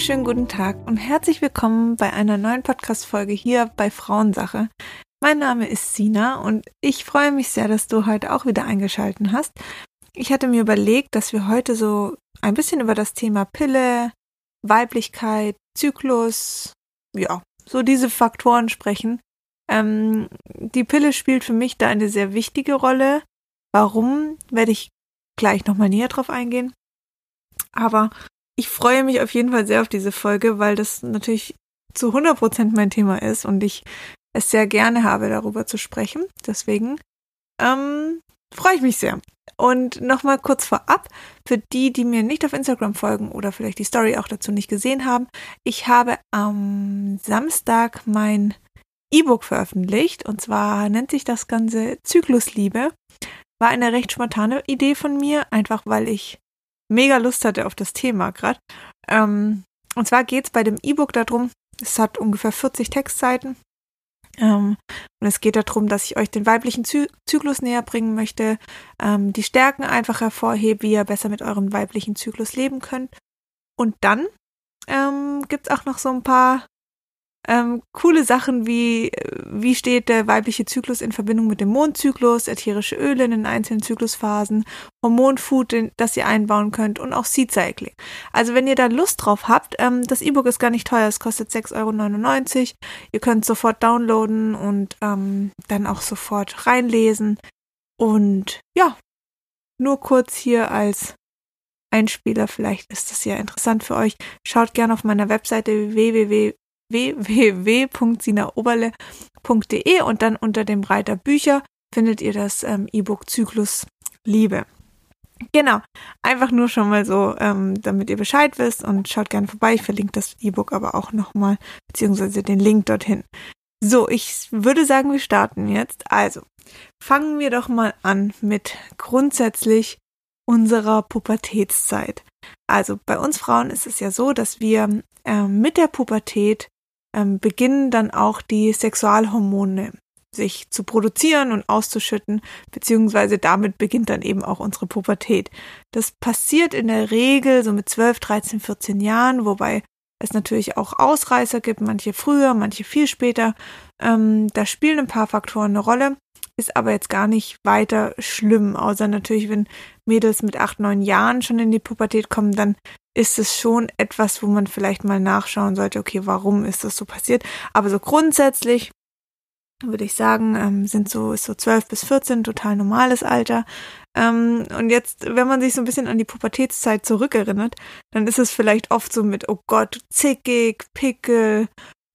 Wunderschönen guten Tag und herzlich willkommen bei einer neuen Podcast-Folge hier bei Frauensache. Mein Name ist Sina und ich freue mich sehr, dass du heute auch wieder eingeschalten hast. Ich hatte mir überlegt, dass wir heute so ein bisschen über das Thema Pille, Weiblichkeit, Zyklus, ja, so diese Faktoren sprechen. Ähm, die Pille spielt für mich da eine sehr wichtige Rolle. Warum, werde ich gleich nochmal näher drauf eingehen. Aber ich freue mich auf jeden Fall sehr auf diese Folge, weil das natürlich zu 100 Prozent mein Thema ist und ich es sehr gerne habe, darüber zu sprechen. Deswegen ähm, freue ich mich sehr. Und nochmal kurz vorab, für die, die mir nicht auf Instagram folgen oder vielleicht die Story auch dazu nicht gesehen haben, ich habe am Samstag mein E-Book veröffentlicht und zwar nennt sich das Ganze Zyklusliebe. War eine recht spontane Idee von mir, einfach weil ich mega Lust hatte auf das Thema gerade. Ähm, und zwar geht es bei dem E-Book darum, es hat ungefähr 40 Textseiten. Ähm, und es geht darum, dass ich euch den weiblichen Zy Zyklus näher bringen möchte, ähm, die Stärken einfach hervorhebe, wie ihr besser mit eurem weiblichen Zyklus leben könnt. Und dann ähm, gibt es auch noch so ein paar ähm, coole Sachen wie, wie steht der weibliche Zyklus in Verbindung mit dem Mondzyklus, ätherische Öle in den einzelnen Zyklusphasen, Hormonfood, das ihr einbauen könnt und auch Seed Cycling. Also wenn ihr da Lust drauf habt, ähm, das E-Book ist gar nicht teuer, es kostet 6,99 Euro. Ihr könnt sofort downloaden und ähm, dann auch sofort reinlesen. Und ja, nur kurz hier als Einspieler, vielleicht ist das ja interessant für euch. Schaut gerne auf meiner Webseite www www.sinaoberle.de und dann unter dem Reiter Bücher findet ihr das ähm, E-Book Zyklus Liebe. Genau, einfach nur schon mal so, ähm, damit ihr Bescheid wisst und schaut gerne vorbei. Ich verlinke das E-Book aber auch nochmal, beziehungsweise den Link dorthin. So, ich würde sagen, wir starten jetzt. Also, fangen wir doch mal an mit grundsätzlich unserer Pubertätszeit. Also bei uns Frauen ist es ja so, dass wir äh, mit der Pubertät ähm, beginnen dann auch die Sexualhormone sich zu produzieren und auszuschütten, beziehungsweise damit beginnt dann eben auch unsere Pubertät. Das passiert in der Regel so mit 12, 13, 14 Jahren, wobei es natürlich auch Ausreißer gibt, manche früher, manche viel später. Ähm, da spielen ein paar Faktoren eine Rolle, ist aber jetzt gar nicht weiter schlimm, außer natürlich, wenn Mädels mit 8, 9 Jahren schon in die Pubertät kommen, dann ist es schon etwas, wo man vielleicht mal nachschauen sollte, okay, warum ist das so passiert? Aber so grundsätzlich würde ich sagen, ähm, sind so, ist so 12 bis 14 total normales Alter. Ähm, und jetzt, wenn man sich so ein bisschen an die Pubertätszeit zurückerinnert, dann ist es vielleicht oft so mit, oh Gott, zickig, Pickel,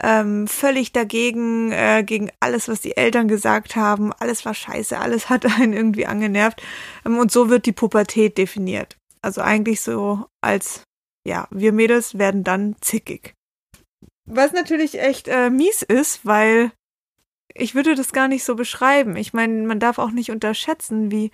ähm, völlig dagegen, äh, gegen alles, was die Eltern gesagt haben. Alles war scheiße, alles hat einen irgendwie angenervt. Ähm, und so wird die Pubertät definiert. Also eigentlich so als, ja, wir Mädels werden dann zickig. Was natürlich echt äh, mies ist, weil ich würde das gar nicht so beschreiben. Ich meine, man darf auch nicht unterschätzen, wie,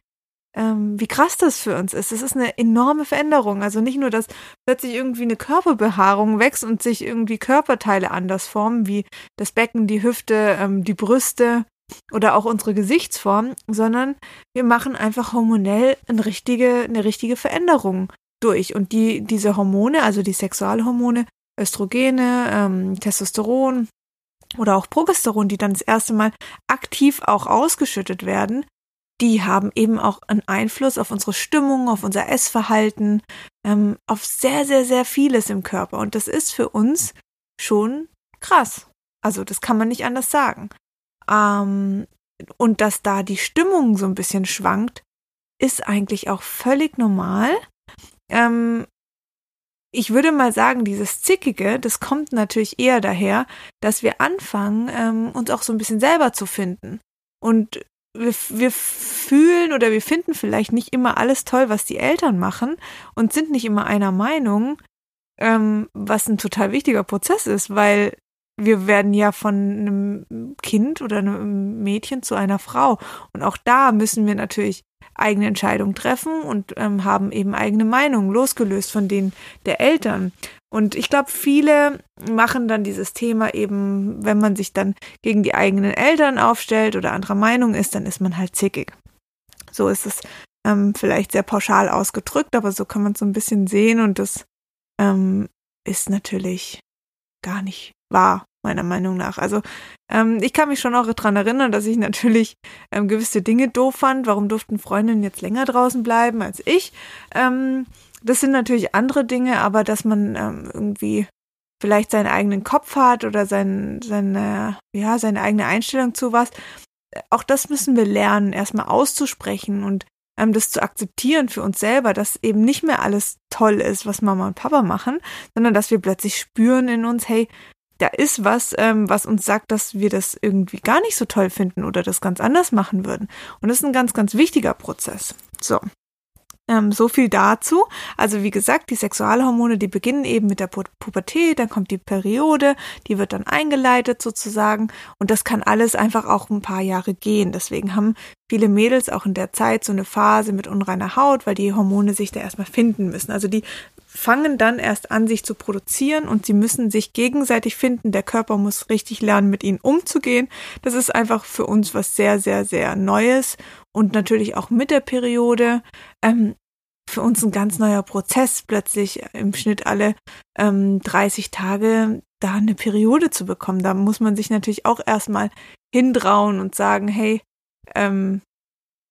ähm, wie krass das für uns ist. Es ist eine enorme Veränderung. Also nicht nur, dass plötzlich irgendwie eine Körperbehaarung wächst und sich irgendwie Körperteile anders formen, wie das Becken, die Hüfte, ähm, die Brüste, oder auch unsere Gesichtsform, sondern wir machen einfach hormonell eine richtige, eine richtige Veränderung durch. Und die, diese Hormone, also die Sexualhormone, Östrogene, ähm, Testosteron oder auch Progesteron, die dann das erste Mal aktiv auch ausgeschüttet werden, die haben eben auch einen Einfluss auf unsere Stimmung, auf unser Essverhalten, ähm, auf sehr, sehr, sehr vieles im Körper. Und das ist für uns schon krass. Also das kann man nicht anders sagen. Ähm, und dass da die Stimmung so ein bisschen schwankt, ist eigentlich auch völlig normal. Ähm, ich würde mal sagen, dieses Zickige, das kommt natürlich eher daher, dass wir anfangen, ähm, uns auch so ein bisschen selber zu finden. Und wir, wir fühlen oder wir finden vielleicht nicht immer alles toll, was die Eltern machen und sind nicht immer einer Meinung, ähm, was ein total wichtiger Prozess ist, weil wir werden ja von einem Kind oder einem Mädchen zu einer Frau. Und auch da müssen wir natürlich eigene Entscheidungen treffen und ähm, haben eben eigene Meinungen, losgelöst von denen der Eltern. Und ich glaube, viele machen dann dieses Thema eben, wenn man sich dann gegen die eigenen Eltern aufstellt oder anderer Meinung ist, dann ist man halt zickig. So ist es ähm, vielleicht sehr pauschal ausgedrückt, aber so kann man es so ein bisschen sehen und das ähm, ist natürlich gar nicht wahr, meiner Meinung nach. Also ähm, ich kann mich schon auch daran erinnern, dass ich natürlich ähm, gewisse Dinge doof fand. Warum durften Freundinnen jetzt länger draußen bleiben als ich? Ähm, das sind natürlich andere Dinge, aber dass man ähm, irgendwie vielleicht seinen eigenen Kopf hat oder sein, seine, ja, seine eigene Einstellung zu was. Auch das müssen wir lernen, erstmal auszusprechen und ähm, das zu akzeptieren für uns selber, dass eben nicht mehr alles toll ist, was Mama und Papa machen, sondern dass wir plötzlich spüren in uns, hey, da ist was, ähm, was uns sagt, dass wir das irgendwie gar nicht so toll finden oder das ganz anders machen würden. Und das ist ein ganz, ganz wichtiger Prozess. So. Ähm, so viel dazu. Also wie gesagt, die Sexualhormone, die beginnen eben mit der Pu Pubertät, dann kommt die Periode, die wird dann eingeleitet sozusagen und das kann alles einfach auch ein paar Jahre gehen. Deswegen haben viele Mädels auch in der Zeit so eine Phase mit unreiner Haut, weil die Hormone sich da erstmal finden müssen. Also die fangen dann erst an, sich zu produzieren und sie müssen sich gegenseitig finden. Der Körper muss richtig lernen, mit ihnen umzugehen. Das ist einfach für uns was sehr, sehr, sehr Neues und natürlich auch mit der Periode. Ähm, für uns ein ganz neuer Prozess, plötzlich im Schnitt alle ähm, 30 Tage da eine Periode zu bekommen. Da muss man sich natürlich auch erstmal hintrauen und sagen, hey, ähm,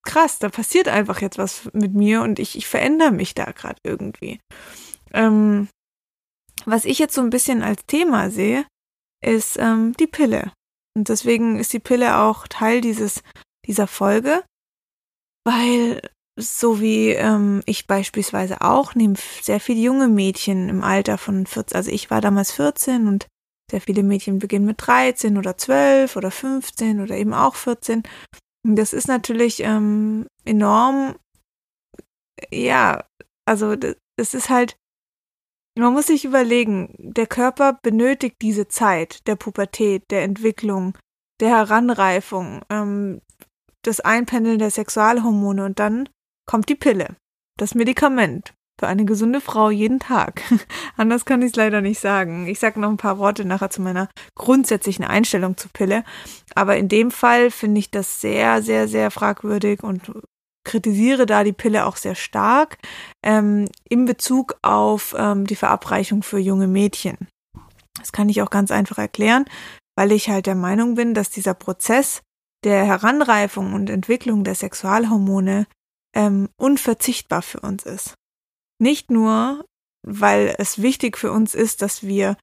krass, da passiert einfach jetzt was mit mir und ich, ich verändere mich da gerade irgendwie. Ähm, was ich jetzt so ein bisschen als Thema sehe, ist ähm, die Pille. Und deswegen ist die Pille auch Teil dieses, dieser Folge, weil so wie ähm, ich beispielsweise auch, nehmen sehr viele junge Mädchen im Alter von 14, also ich war damals 14 und sehr viele Mädchen beginnen mit 13 oder 12 oder 15 oder eben auch 14. Das ist natürlich ähm, enorm, ja, also das ist halt, man muss sich überlegen, der Körper benötigt diese Zeit der Pubertät, der Entwicklung, der Heranreifung, ähm, das Einpendeln der Sexualhormone und dann kommt die Pille, das Medikament für eine gesunde Frau jeden Tag. Anders kann ich es leider nicht sagen. Ich sage noch ein paar Worte nachher zu meiner grundsätzlichen Einstellung zur Pille. Aber in dem Fall finde ich das sehr, sehr, sehr fragwürdig und kritisiere da die Pille auch sehr stark ähm, in Bezug auf ähm, die Verabreichung für junge Mädchen. Das kann ich auch ganz einfach erklären, weil ich halt der Meinung bin, dass dieser Prozess der Heranreifung und Entwicklung der Sexualhormone ähm, unverzichtbar für uns ist. Nicht nur, weil es wichtig für uns ist, dass wir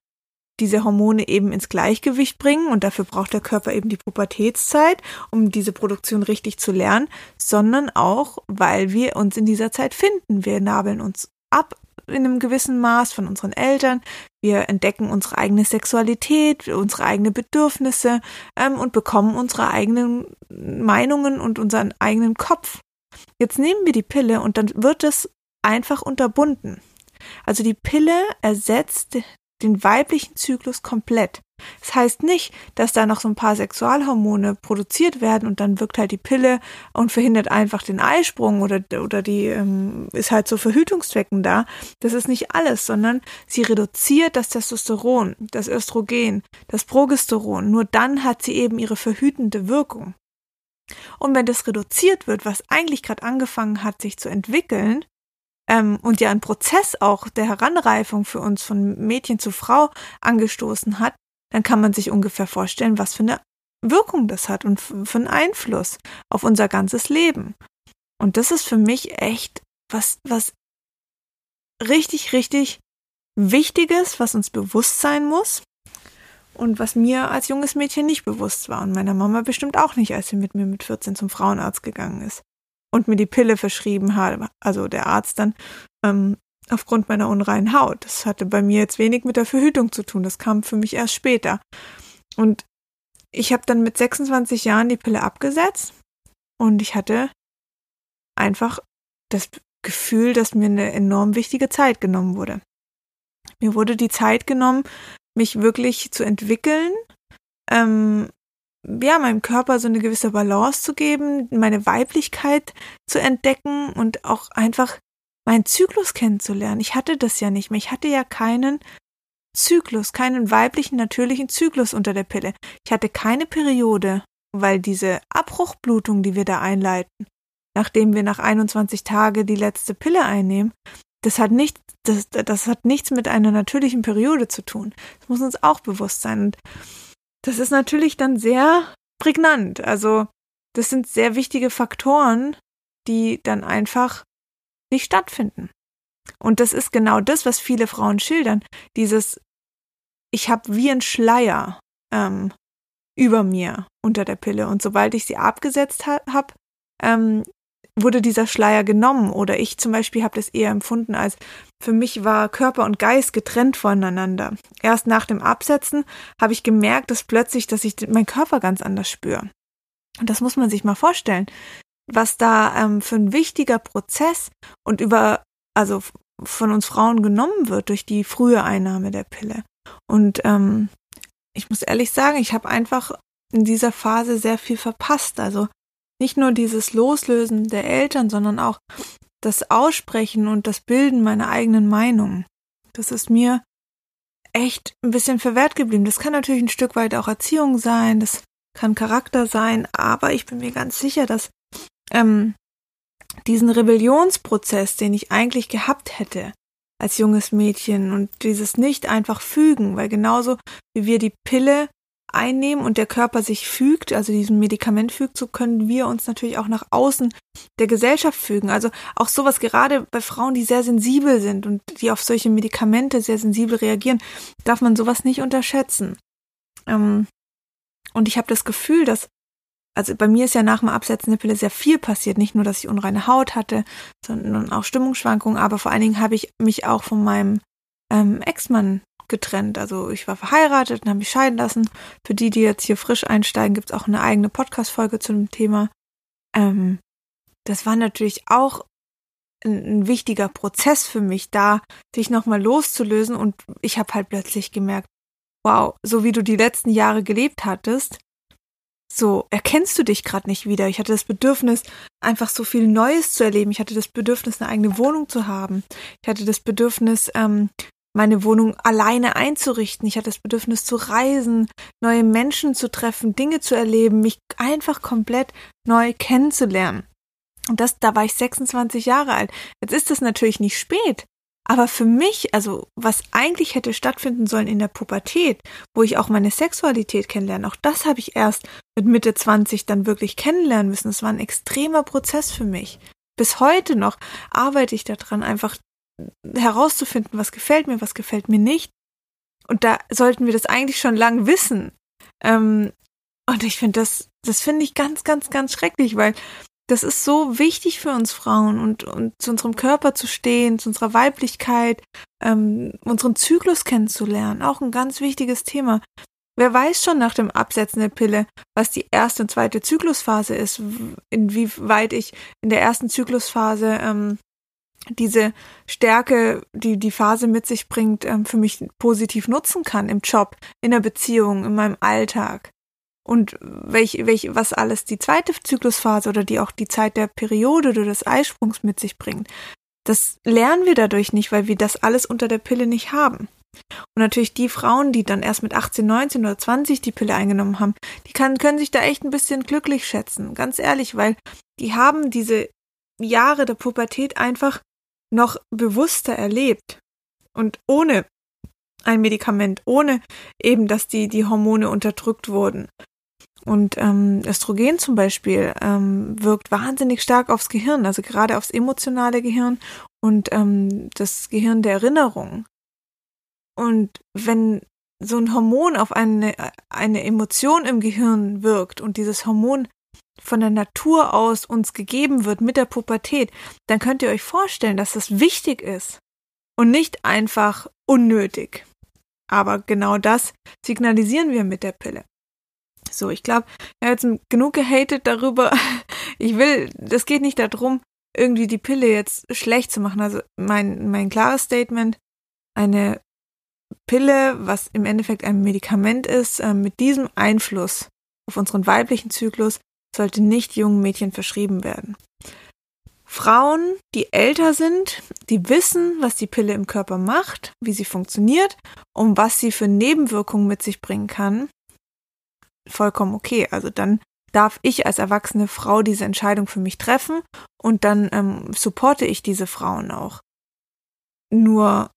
diese Hormone eben ins Gleichgewicht bringen und dafür braucht der Körper eben die Pubertätszeit, um diese Produktion richtig zu lernen, sondern auch, weil wir uns in dieser Zeit finden. Wir nabeln uns ab in einem gewissen Maß von unseren Eltern. Wir entdecken unsere eigene Sexualität, unsere eigenen Bedürfnisse ähm, und bekommen unsere eigenen Meinungen und unseren eigenen Kopf. Jetzt nehmen wir die Pille und dann wird es einfach unterbunden. Also die Pille ersetzt den weiblichen Zyklus komplett. Das heißt nicht, dass da noch so ein paar Sexualhormone produziert werden und dann wirkt halt die Pille und verhindert einfach den Eisprung oder, oder die ähm, ist halt zu so Verhütungszwecken da. Das ist nicht alles, sondern sie reduziert das Testosteron, das Östrogen, das Progesteron. Nur dann hat sie eben ihre verhütende Wirkung. Und wenn das reduziert wird, was eigentlich gerade angefangen hat, sich zu entwickeln, ähm, und ja ein Prozess auch der Heranreifung für uns von Mädchen zu Frau angestoßen hat, dann kann man sich ungefähr vorstellen, was für eine Wirkung das hat und für einen Einfluss auf unser ganzes Leben. Und das ist für mich echt was, was richtig, richtig Wichtiges, was uns bewusst sein muss und was mir als junges Mädchen nicht bewusst war und meiner Mama bestimmt auch nicht, als sie mit mir mit 14 zum Frauenarzt gegangen ist und mir die Pille verschrieben hat, also der Arzt dann, ähm, aufgrund meiner unreinen Haut. Das hatte bei mir jetzt wenig mit der Verhütung zu tun, das kam für mich erst später. Und ich habe dann mit 26 Jahren die Pille abgesetzt und ich hatte einfach das Gefühl, dass mir eine enorm wichtige Zeit genommen wurde. Mir wurde die Zeit genommen, mich wirklich zu entwickeln, ähm, ja, meinem Körper so eine gewisse Balance zu geben, meine Weiblichkeit zu entdecken und auch einfach meinen Zyklus kennenzulernen. Ich hatte das ja nicht mehr. Ich hatte ja keinen Zyklus, keinen weiblichen, natürlichen Zyklus unter der Pille. Ich hatte keine Periode, weil diese Abbruchblutung, die wir da einleiten, nachdem wir nach 21 Tage die letzte Pille einnehmen, Das hat nicht, das, das hat nichts mit einer natürlichen Periode zu tun. Das muss uns auch bewusst sein. Und das ist natürlich dann sehr prägnant. Also, das sind sehr wichtige Faktoren, die dann einfach nicht stattfinden. Und das ist genau das, was viele Frauen schildern. Dieses, ich habe wie ein Schleier ähm, über mir unter der Pille. Und sobald ich sie abgesetzt ha habe, ähm, wurde dieser Schleier genommen. Oder ich zum Beispiel habe das eher empfunden als, für mich war Körper und Geist getrennt voneinander. Erst nach dem Absetzen habe ich gemerkt, dass plötzlich, dass ich meinen Körper ganz anders spüre. Und das muss man sich mal vorstellen, was da ähm, für ein wichtiger Prozess und über, also von uns Frauen genommen wird durch die frühe Einnahme der Pille. Und ähm, ich muss ehrlich sagen, ich habe einfach in dieser Phase sehr viel verpasst. Also nicht nur dieses Loslösen der Eltern, sondern auch das Aussprechen und das Bilden meiner eigenen Meinung. Das ist mir echt ein bisschen verwehrt geblieben. Das kann natürlich ein Stück weit auch Erziehung sein, das kann Charakter sein, aber ich bin mir ganz sicher, dass ähm, diesen Rebellionsprozess, den ich eigentlich gehabt hätte als junges Mädchen und dieses nicht einfach fügen, weil genauso wie wir die Pille einnehmen und der Körper sich fügt, also diesem Medikament fügt, so können wir uns natürlich auch nach außen der Gesellschaft fügen. Also auch sowas gerade bei Frauen, die sehr sensibel sind und die auf solche Medikamente sehr sensibel reagieren, darf man sowas nicht unterschätzen. Ähm, und ich habe das Gefühl, dass also bei mir ist ja nach dem Absetzen der Pille sehr viel passiert. Nicht nur, dass ich unreine Haut hatte, sondern auch Stimmungsschwankungen. Aber vor allen Dingen habe ich mich auch von meinem ähm, Ex-Mann getrennt. Also ich war verheiratet und habe mich scheiden lassen. Für die, die jetzt hier frisch einsteigen, gibt es auch eine eigene Podcast-Folge zu dem Thema. Ähm, das war natürlich auch ein, ein wichtiger Prozess für mich, da sich nochmal loszulösen. Und ich habe halt plötzlich gemerkt, wow, so wie du die letzten Jahre gelebt hattest, so erkennst du dich gerade nicht wieder. Ich hatte das Bedürfnis, einfach so viel Neues zu erleben. Ich hatte das Bedürfnis, eine eigene Wohnung zu haben. Ich hatte das Bedürfnis, ähm, meine Wohnung alleine einzurichten. Ich hatte das Bedürfnis zu reisen, neue Menschen zu treffen, Dinge zu erleben, mich einfach komplett neu kennenzulernen. Und das, da war ich 26 Jahre alt. Jetzt ist es natürlich nicht spät, aber für mich, also was eigentlich hätte stattfinden sollen in der Pubertät, wo ich auch meine Sexualität kennenlerne, auch das habe ich erst mit Mitte 20 dann wirklich kennenlernen müssen. Es war ein extremer Prozess für mich. Bis heute noch arbeite ich daran, einfach herauszufinden, was gefällt mir, was gefällt mir nicht. Und da sollten wir das eigentlich schon lang wissen. Ähm, und ich finde das, das finde ich ganz, ganz, ganz schrecklich, weil das ist so wichtig für uns Frauen und, und zu unserem Körper zu stehen, zu unserer Weiblichkeit, ähm, unseren Zyklus kennenzulernen. Auch ein ganz wichtiges Thema. Wer weiß schon nach dem Absetzen der Pille, was die erste und zweite Zyklusphase ist, inwieweit ich in der ersten Zyklusphase ähm, diese Stärke, die die Phase mit sich bringt, ähm, für mich positiv nutzen kann im Job, in der Beziehung, in meinem Alltag und welch, welch, was alles die zweite Zyklusphase oder die auch die Zeit der Periode oder des Eisprungs mit sich bringt. Das lernen wir dadurch nicht, weil wir das alles unter der Pille nicht haben. Und natürlich die Frauen, die dann erst mit 18, 19 oder 20 die Pille eingenommen haben, die kann, können sich da echt ein bisschen glücklich schätzen. Ganz ehrlich, weil die haben diese Jahre der Pubertät einfach noch bewusster erlebt. Und ohne ein Medikament, ohne eben, dass die, die Hormone unterdrückt wurden. Und ähm, Östrogen zum Beispiel ähm, wirkt wahnsinnig stark aufs Gehirn, also gerade aufs emotionale Gehirn und ähm, das Gehirn der Erinnerung. Und wenn so ein Hormon auf eine, eine Emotion im Gehirn wirkt und dieses Hormon von der Natur aus uns gegeben wird mit der Pubertät, dann könnt ihr euch vorstellen, dass das wichtig ist und nicht einfach unnötig. Aber genau das signalisieren wir mit der Pille. So, ich glaube, er hat jetzt genug gehatet darüber. Ich will, das geht nicht darum, irgendwie die Pille jetzt schlecht zu machen. Also mein, mein klares Statement, eine Pille, was im Endeffekt ein Medikament ist, äh, mit diesem Einfluss auf unseren weiblichen Zyklus, sollte nicht jungen Mädchen verschrieben werden. Frauen, die älter sind, die wissen, was die Pille im Körper macht, wie sie funktioniert und was sie für Nebenwirkungen mit sich bringen kann, vollkommen okay. Also dann darf ich als erwachsene Frau diese Entscheidung für mich treffen und dann ähm, supporte ich diese Frauen auch. nur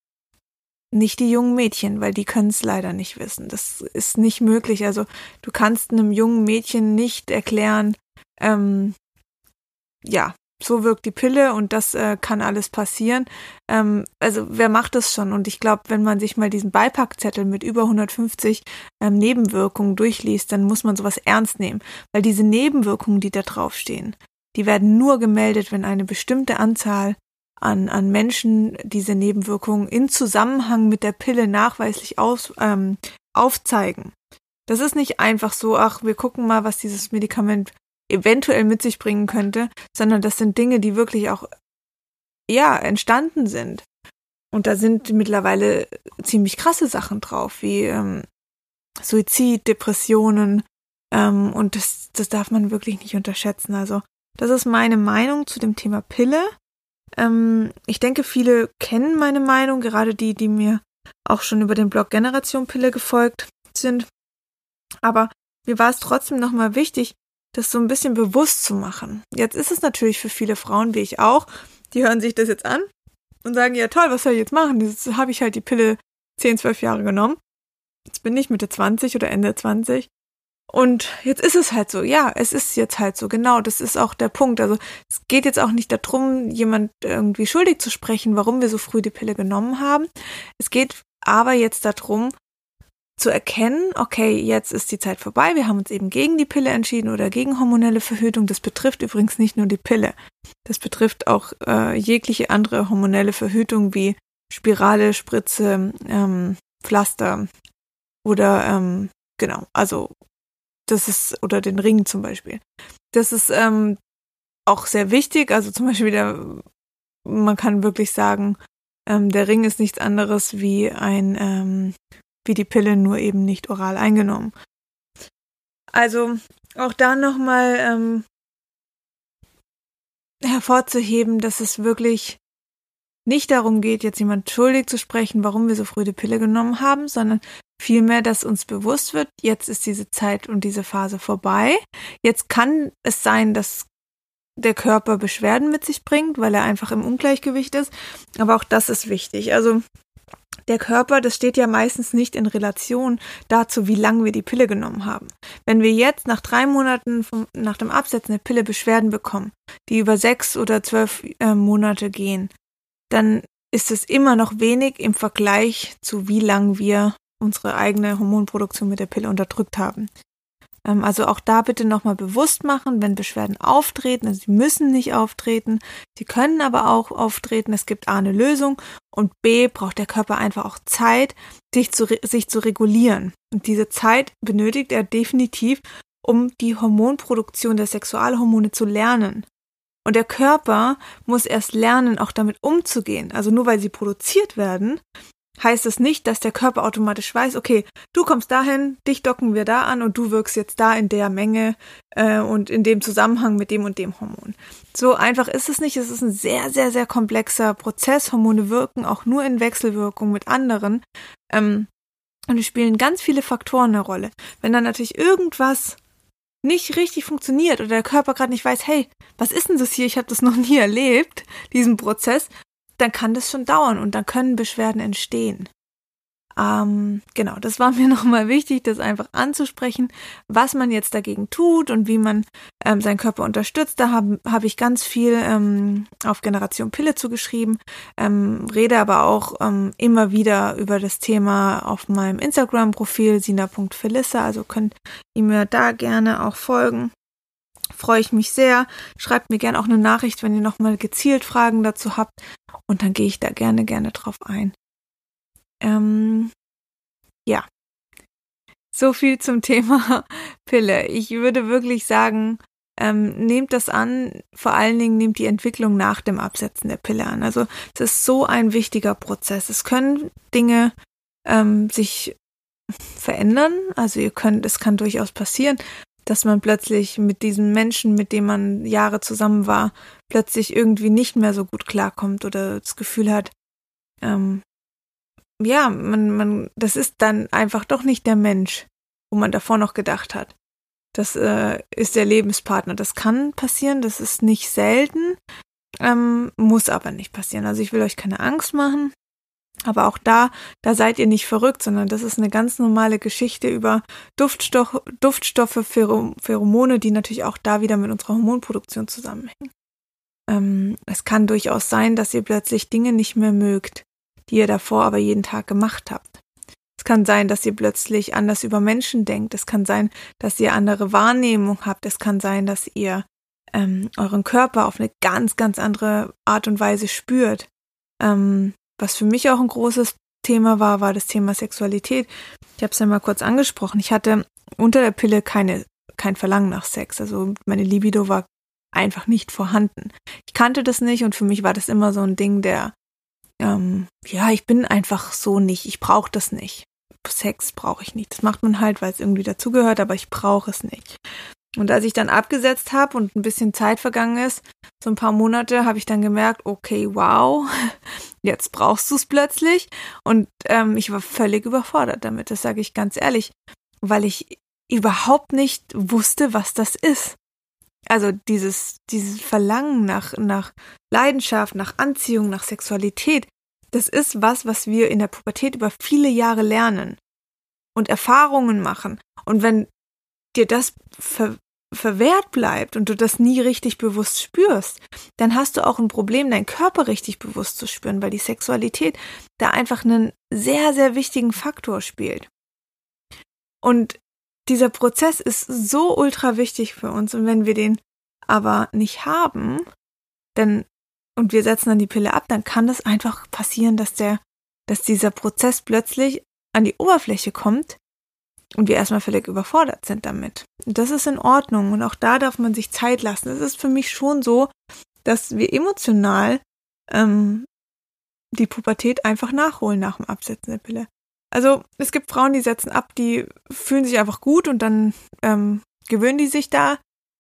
nicht die jungen Mädchen, weil die können es leider nicht wissen. Das ist nicht möglich. Also du kannst einem jungen Mädchen nicht erklären, ähm, ja, so wirkt die Pille und das äh, kann alles passieren. Ähm, also wer macht das schon? Und ich glaube, wenn man sich mal diesen Beipackzettel mit über 150 ähm, Nebenwirkungen durchliest, dann muss man sowas ernst nehmen, weil diese Nebenwirkungen, die da draufstehen, die werden nur gemeldet, wenn eine bestimmte Anzahl an, an Menschen diese Nebenwirkungen in Zusammenhang mit der Pille nachweislich aus, ähm, aufzeigen. Das ist nicht einfach so, ach, wir gucken mal, was dieses Medikament eventuell mit sich bringen könnte, sondern das sind Dinge, die wirklich auch, ja, entstanden sind. Und da sind mittlerweile ziemlich krasse Sachen drauf, wie ähm, Suizid, Depressionen, ähm, und das, das darf man wirklich nicht unterschätzen. Also, das ist meine Meinung zu dem Thema Pille. Ähm, ich denke, viele kennen meine Meinung, gerade die, die mir auch schon über den Blog Generation Pille gefolgt sind. Aber mir war es trotzdem nochmal wichtig, das so ein bisschen bewusst zu machen. Jetzt ist es natürlich für viele Frauen, wie ich auch, die hören sich das jetzt an und sagen, ja toll, was soll ich jetzt machen? Jetzt habe ich halt die Pille 10, 12 Jahre genommen. Jetzt bin ich Mitte 20 oder Ende 20. Und jetzt ist es halt so, ja, es ist jetzt halt so, genau, das ist auch der Punkt. Also es geht jetzt auch nicht darum, jemand irgendwie schuldig zu sprechen, warum wir so früh die Pille genommen haben. Es geht aber jetzt darum, zu erkennen, okay, jetzt ist die Zeit vorbei, wir haben uns eben gegen die Pille entschieden oder gegen hormonelle Verhütung. Das betrifft übrigens nicht nur die Pille. Das betrifft auch äh, jegliche andere hormonelle Verhütung wie Spirale, Spritze, ähm, Pflaster oder ähm, genau, also das ist, oder den Ring zum Beispiel. Das ist ähm, auch sehr wichtig. Also zum Beispiel der, man kann wirklich sagen, ähm, der Ring ist nichts anderes wie ein ähm, wie die Pille, nur eben nicht oral eingenommen. Also auch da nochmal ähm, hervorzuheben, dass es wirklich nicht darum geht, jetzt jemand schuldig zu sprechen, warum wir so früh die Pille genommen haben, sondern vielmehr, dass uns bewusst wird, jetzt ist diese Zeit und diese Phase vorbei. Jetzt kann es sein, dass der Körper Beschwerden mit sich bringt, weil er einfach im Ungleichgewicht ist. Aber auch das ist wichtig. Also der Körper, das steht ja meistens nicht in Relation dazu, wie lange wir die Pille genommen haben. Wenn wir jetzt nach drei Monaten vom, nach dem Absetzen der Pille Beschwerden bekommen, die über sechs oder zwölf äh, Monate gehen, dann ist es immer noch wenig im Vergleich zu wie lang wir unsere eigene Hormonproduktion mit der Pille unterdrückt haben. Ähm, also auch da bitte nochmal bewusst machen, wenn Beschwerden auftreten, also sie müssen nicht auftreten, sie können aber auch auftreten, es gibt A eine Lösung und B braucht der Körper einfach auch Zeit, sich zu, sich zu regulieren. Und diese Zeit benötigt er definitiv, um die Hormonproduktion der Sexualhormone zu lernen. Und der Körper muss erst lernen, auch damit umzugehen. Also nur weil sie produziert werden, heißt es nicht, dass der Körper automatisch weiß, okay, du kommst dahin, dich docken wir da an und du wirkst jetzt da in der Menge äh, und in dem Zusammenhang mit dem und dem Hormon. So einfach ist es nicht. Es ist ein sehr, sehr, sehr komplexer Prozess. Hormone wirken auch nur in Wechselwirkung mit anderen. Ähm, und es spielen ganz viele Faktoren eine Rolle. Wenn dann natürlich irgendwas nicht richtig funktioniert oder der Körper gerade nicht weiß, hey, was ist denn das hier? Ich habe das noch nie erlebt, diesen Prozess dann kann das schon dauern und dann können Beschwerden entstehen. Ähm, genau, das war mir nochmal wichtig, das einfach anzusprechen, was man jetzt dagegen tut und wie man ähm, seinen Körper unterstützt. Da habe hab ich ganz viel ähm, auf Generation Pille zugeschrieben, ähm, rede aber auch ähm, immer wieder über das Thema auf meinem Instagram-Profil sina.felissa, also könnt ihr mir da gerne auch folgen freue ich mich sehr. Schreibt mir gerne auch eine Nachricht, wenn ihr nochmal gezielt Fragen dazu habt. Und dann gehe ich da gerne, gerne drauf ein. Ähm, ja. So viel zum Thema Pille. Ich würde wirklich sagen, ähm, nehmt das an, vor allen Dingen nehmt die Entwicklung nach dem Absetzen der Pille an. Also es ist so ein wichtiger Prozess. Es können Dinge ähm, sich verändern. Also ihr könnt, es kann durchaus passieren, dass man plötzlich mit diesem Menschen, mit dem man Jahre zusammen war, plötzlich irgendwie nicht mehr so gut klarkommt oder das Gefühl hat, ähm, ja, man, man, das ist dann einfach doch nicht der Mensch, wo man davor noch gedacht hat. Das äh, ist der Lebenspartner. Das kann passieren, das ist nicht selten, ähm, muss aber nicht passieren. Also ich will euch keine Angst machen. Aber auch da, da seid ihr nicht verrückt, sondern das ist eine ganz normale Geschichte über Duftstoff, Duftstoffe, Pheromone, die natürlich auch da wieder mit unserer Hormonproduktion zusammenhängen. Ähm, es kann durchaus sein, dass ihr plötzlich Dinge nicht mehr mögt, die ihr davor aber jeden Tag gemacht habt. Es kann sein, dass ihr plötzlich anders über Menschen denkt. Es kann sein, dass ihr andere Wahrnehmung habt. Es kann sein, dass ihr ähm, euren Körper auf eine ganz, ganz andere Art und Weise spürt. Ähm, was für mich auch ein großes Thema war, war das Thema Sexualität. Ich habe es ja mal kurz angesprochen. Ich hatte unter der Pille keine, kein Verlangen nach Sex. Also meine Libido war einfach nicht vorhanden. Ich kannte das nicht und für mich war das immer so ein Ding der, ähm, ja, ich bin einfach so nicht. Ich brauche das nicht. Sex brauche ich nicht. Das macht man halt, weil es irgendwie dazugehört, aber ich brauche es nicht. Und als ich dann abgesetzt habe und ein bisschen Zeit vergangen ist, so ein paar Monate, habe ich dann gemerkt, okay, wow, jetzt brauchst du es plötzlich. Und ähm, ich war völlig überfordert damit, das sage ich ganz ehrlich, weil ich überhaupt nicht wusste, was das ist. Also dieses, dieses Verlangen nach, nach Leidenschaft, nach Anziehung, nach Sexualität, das ist was, was wir in der Pubertät über viele Jahre lernen und Erfahrungen machen. Und wenn dir das ver verwehrt bleibt und du das nie richtig bewusst spürst, dann hast du auch ein Problem, deinen Körper richtig bewusst zu spüren, weil die Sexualität da einfach einen sehr, sehr wichtigen Faktor spielt. Und dieser Prozess ist so ultra wichtig für uns und wenn wir den aber nicht haben, dann und wir setzen dann die Pille ab, dann kann es einfach passieren, dass der, dass dieser Prozess plötzlich an die Oberfläche kommt und wir erstmal völlig überfordert sind damit. Das ist in Ordnung und auch da darf man sich Zeit lassen. Es ist für mich schon so, dass wir emotional ähm, die Pubertät einfach nachholen nach dem Absetzen der Pille. Also es gibt Frauen, die setzen ab, die fühlen sich einfach gut und dann ähm, gewöhnen die sich da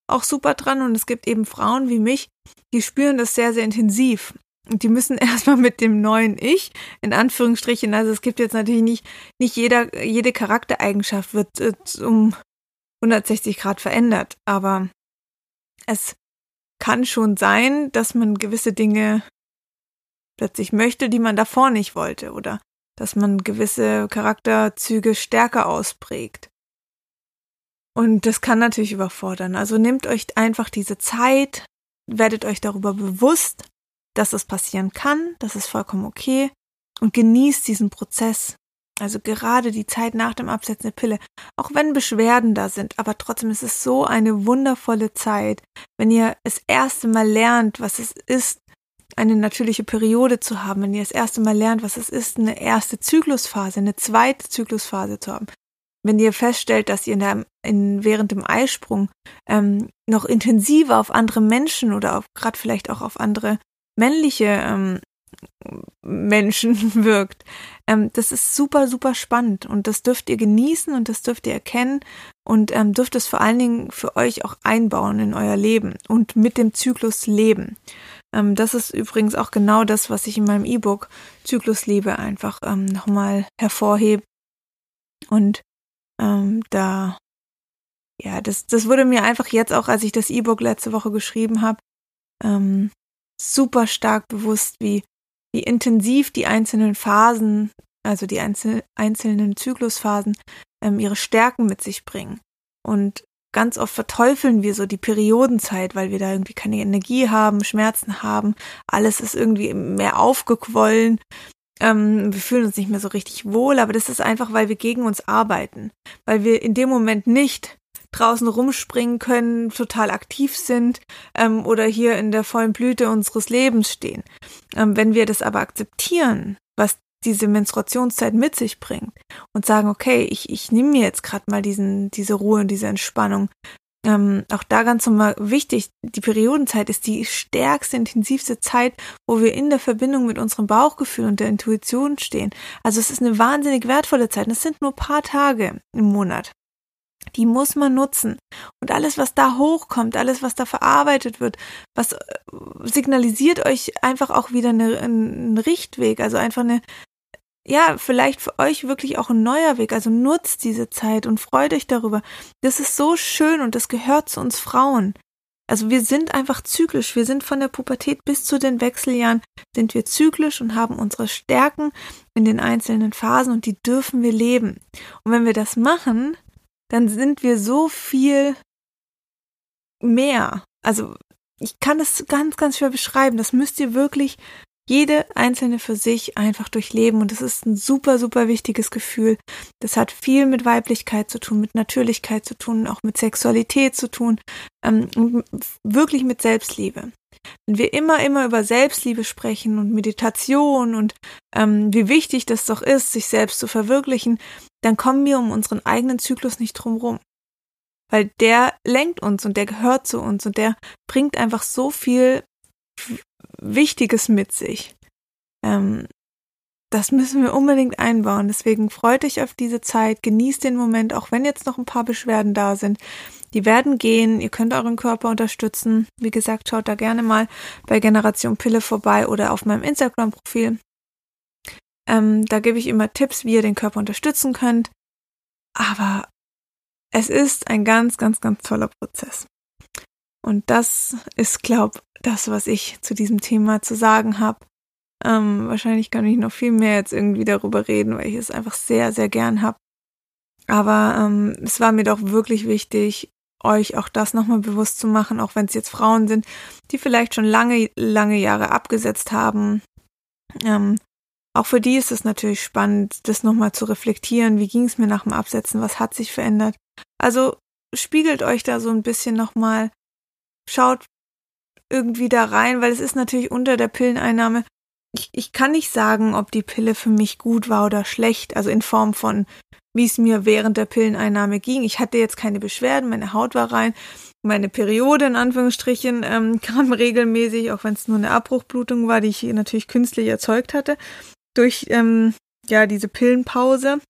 auch super dran. Und es gibt eben Frauen wie mich, die spüren das sehr, sehr intensiv. Die müssen erstmal mit dem neuen Ich, in Anführungsstrichen, also es gibt jetzt natürlich nicht, nicht jeder, jede Charaktereigenschaft wird äh, um 160 Grad verändert, aber es kann schon sein, dass man gewisse Dinge plötzlich möchte, die man davor nicht wollte, oder dass man gewisse Charakterzüge stärker ausprägt. Und das kann natürlich überfordern. Also nehmt euch einfach diese Zeit, werdet euch darüber bewusst, dass es passieren kann, das ist vollkommen okay und genießt diesen Prozess. Also gerade die Zeit nach dem Absetzen der Pille, auch wenn Beschwerden da sind, aber trotzdem ist es so eine wundervolle Zeit, wenn ihr das erste Mal lernt, was es ist, eine natürliche Periode zu haben, wenn ihr das erste Mal lernt, was es ist, eine erste Zyklusphase, eine zweite Zyklusphase zu haben, wenn ihr feststellt, dass ihr in der, in, während dem Eisprung ähm, noch intensiver auf andere Menschen oder gerade vielleicht auch auf andere männliche ähm, Menschen wirkt. Ähm, das ist super, super spannend und das dürft ihr genießen und das dürft ihr erkennen und ähm, dürft es vor allen Dingen für euch auch einbauen in euer Leben und mit dem Zyklus leben. Ähm, das ist übrigens auch genau das, was ich in meinem E-Book Zyklus Liebe einfach ähm, nochmal hervorhebe und ähm, da, ja, das, das wurde mir einfach jetzt auch, als ich das E-Book letzte Woche geschrieben habe, ähm, super stark bewusst, wie, wie intensiv die einzelnen Phasen, also die einzel einzelnen Zyklusphasen, ähm, ihre Stärken mit sich bringen. Und ganz oft verteufeln wir so die Periodenzeit, weil wir da irgendwie keine Energie haben, Schmerzen haben, alles ist irgendwie mehr aufgequollen. Ähm, wir fühlen uns nicht mehr so richtig wohl, aber das ist einfach, weil wir gegen uns arbeiten, weil wir in dem Moment nicht draußen rumspringen können, total aktiv sind ähm, oder hier in der vollen Blüte unseres Lebens stehen. Ähm, wenn wir das aber akzeptieren, was diese Menstruationszeit mit sich bringt und sagen, okay, ich, ich nehme mir jetzt gerade mal diesen, diese Ruhe und diese Entspannung, ähm, auch da ganz nochmal wichtig, die Periodenzeit ist die stärkste, intensivste Zeit, wo wir in der Verbindung mit unserem Bauchgefühl und der Intuition stehen. Also es ist eine wahnsinnig wertvolle Zeit. Das sind nur paar Tage im Monat. Die muss man nutzen. Und alles, was da hochkommt, alles, was da verarbeitet wird, was äh, signalisiert euch einfach auch wieder eine, einen Richtweg, also einfach eine, ja, vielleicht für euch wirklich auch ein neuer Weg. Also nutzt diese Zeit und freut euch darüber. Das ist so schön und das gehört zu uns Frauen. Also wir sind einfach zyklisch. Wir sind von der Pubertät bis zu den Wechseljahren sind wir zyklisch und haben unsere Stärken in den einzelnen Phasen und die dürfen wir leben. Und wenn wir das machen, dann sind wir so viel mehr. Also ich kann das ganz, ganz schwer beschreiben. Das müsst ihr wirklich jede einzelne für sich einfach durchleben und das ist ein super, super wichtiges Gefühl. Das hat viel mit Weiblichkeit zu tun, mit Natürlichkeit zu tun, auch mit Sexualität zu tun ähm, und wirklich mit Selbstliebe. Wenn wir immer, immer über Selbstliebe sprechen und Meditation und ähm, wie wichtig das doch ist, sich selbst zu verwirklichen, dann kommen wir um unseren eigenen Zyklus nicht drum rum. Weil der lenkt uns und der gehört zu uns und der bringt einfach so viel Wichtiges mit sich. Ähm, das müssen wir unbedingt einbauen. Deswegen freut euch auf diese Zeit, genießt den Moment, auch wenn jetzt noch ein paar Beschwerden da sind. Die werden gehen, ihr könnt euren Körper unterstützen. Wie gesagt, schaut da gerne mal bei Generation Pille vorbei oder auf meinem Instagram-Profil. Ähm, da gebe ich immer Tipps, wie ihr den Körper unterstützen könnt. Aber es ist ein ganz, ganz, ganz toller Prozess. Und das ist, glaub, das, was ich zu diesem Thema zu sagen habe. Ähm, wahrscheinlich kann ich noch viel mehr jetzt irgendwie darüber reden, weil ich es einfach sehr, sehr gern habe. Aber ähm, es war mir doch wirklich wichtig, euch auch das nochmal bewusst zu machen, auch wenn es jetzt Frauen sind, die vielleicht schon lange, lange Jahre abgesetzt haben. Ähm, auch für die ist es natürlich spannend, das nochmal zu reflektieren. Wie ging es mir nach dem Absetzen? Was hat sich verändert? Also spiegelt euch da so ein bisschen nochmal schaut irgendwie da rein, weil es ist natürlich unter der Pilleneinnahme. Ich, ich kann nicht sagen, ob die Pille für mich gut war oder schlecht, also in Form von, wie es mir während der Pilleneinnahme ging. Ich hatte jetzt keine Beschwerden, meine Haut war rein, meine Periode in Anführungsstrichen ähm, kam regelmäßig, auch wenn es nur eine Abbruchblutung war, die ich natürlich künstlich erzeugt hatte, durch ähm, ja diese Pillenpause.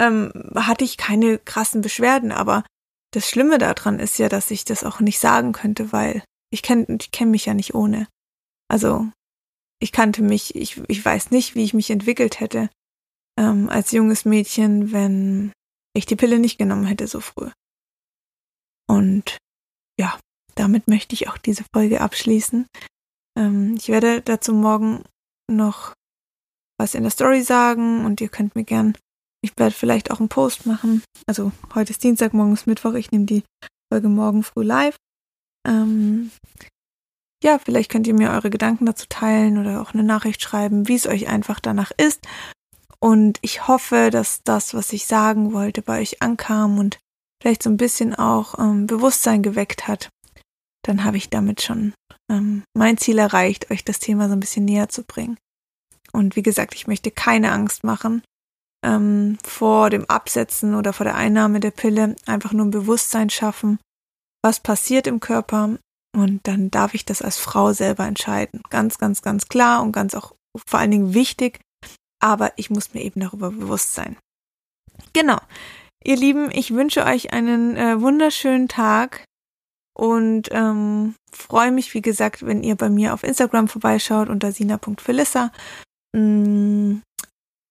Ähm, hatte ich keine krassen Beschwerden, aber das Schlimme daran ist ja, dass ich das auch nicht sagen könnte, weil ich kenne ich kenn mich ja nicht ohne. Also ich kannte mich, ich, ich weiß nicht, wie ich mich entwickelt hätte ähm, als junges Mädchen, wenn ich die Pille nicht genommen hätte so früh. Und ja, damit möchte ich auch diese Folge abschließen. Ähm, ich werde dazu morgen noch was in der Story sagen und ihr könnt mir gern ich werde vielleicht auch einen Post machen. Also heute ist Dienstag, morgen ist Mittwoch. Ich nehme die Folge morgen früh live. Ähm, ja, vielleicht könnt ihr mir eure Gedanken dazu teilen oder auch eine Nachricht schreiben, wie es euch einfach danach ist. Und ich hoffe, dass das, was ich sagen wollte, bei euch ankam und vielleicht so ein bisschen auch ähm, Bewusstsein geweckt hat. Dann habe ich damit schon ähm, mein Ziel erreicht, euch das Thema so ein bisschen näher zu bringen. Und wie gesagt, ich möchte keine Angst machen ähm, vor dem Absetzen oder vor der Einnahme der Pille einfach nur ein Bewusstsein schaffen, was passiert im Körper und dann darf ich das als Frau selber entscheiden. Ganz, ganz, ganz klar und ganz auch vor allen Dingen wichtig, aber ich muss mir eben darüber bewusst sein. Genau. Ihr Lieben, ich wünsche euch einen äh, wunderschönen Tag und ähm, freue mich, wie gesagt, wenn ihr bei mir auf Instagram vorbeischaut unter sina.felissa. Mm,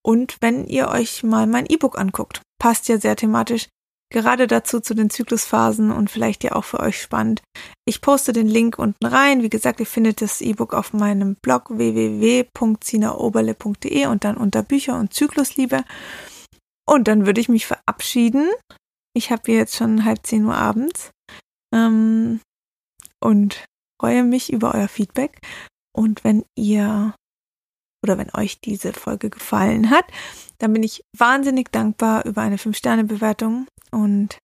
und wenn ihr euch mal mein E-Book anguckt. Passt ja sehr thematisch gerade dazu zu den Zyklusphasen und vielleicht ja auch für euch spannend. Ich poste den Link unten rein. Wie gesagt, ihr findet das E-Book auf meinem Blog www.zinaoberle.de und dann unter Bücher und Zyklusliebe. Und dann würde ich mich verabschieden. Ich habe jetzt schon halb zehn Uhr abends ähm, und freue mich über euer Feedback. Und wenn ihr oder wenn euch diese Folge gefallen hat, dann bin ich wahnsinnig dankbar über eine 5-Sterne-Bewertung und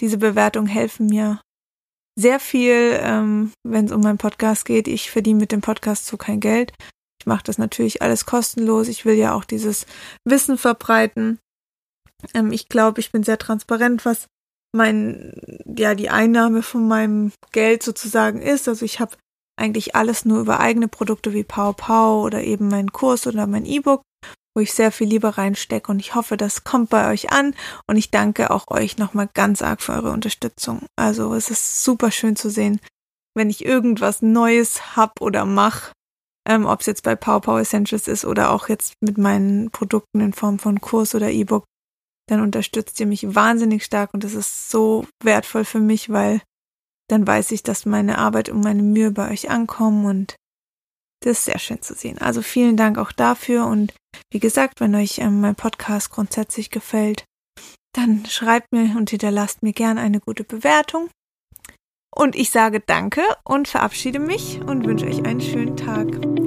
diese Bewertungen helfen mir sehr viel, ähm, wenn es um meinen Podcast geht. Ich verdiene mit dem Podcast so kein Geld. Ich mache das natürlich alles kostenlos. Ich will ja auch dieses Wissen verbreiten. Ähm, ich glaube, ich bin sehr transparent, was mein, ja, die Einnahme von meinem Geld sozusagen ist. Also ich habe eigentlich alles nur über eigene Produkte wie Pow Pow oder eben meinen Kurs oder mein E-Book, wo ich sehr viel Liebe reinstecke. Und ich hoffe, das kommt bei euch an. Und ich danke auch euch nochmal ganz arg für eure Unterstützung. Also es ist super schön zu sehen, wenn ich irgendwas Neues hab oder mach, ähm, ob es jetzt bei Pow Pow Essentials ist oder auch jetzt mit meinen Produkten in Form von Kurs oder E-Book, dann unterstützt ihr mich wahnsinnig stark. Und das ist so wertvoll für mich, weil dann weiß ich, dass meine Arbeit und meine Mühe bei euch ankommen und das ist sehr schön zu sehen. Also vielen Dank auch dafür und wie gesagt, wenn euch ähm, mein Podcast grundsätzlich gefällt, dann schreibt mir und hinterlasst mir gern eine gute Bewertung. Und ich sage Danke und verabschiede mich und wünsche euch einen schönen Tag.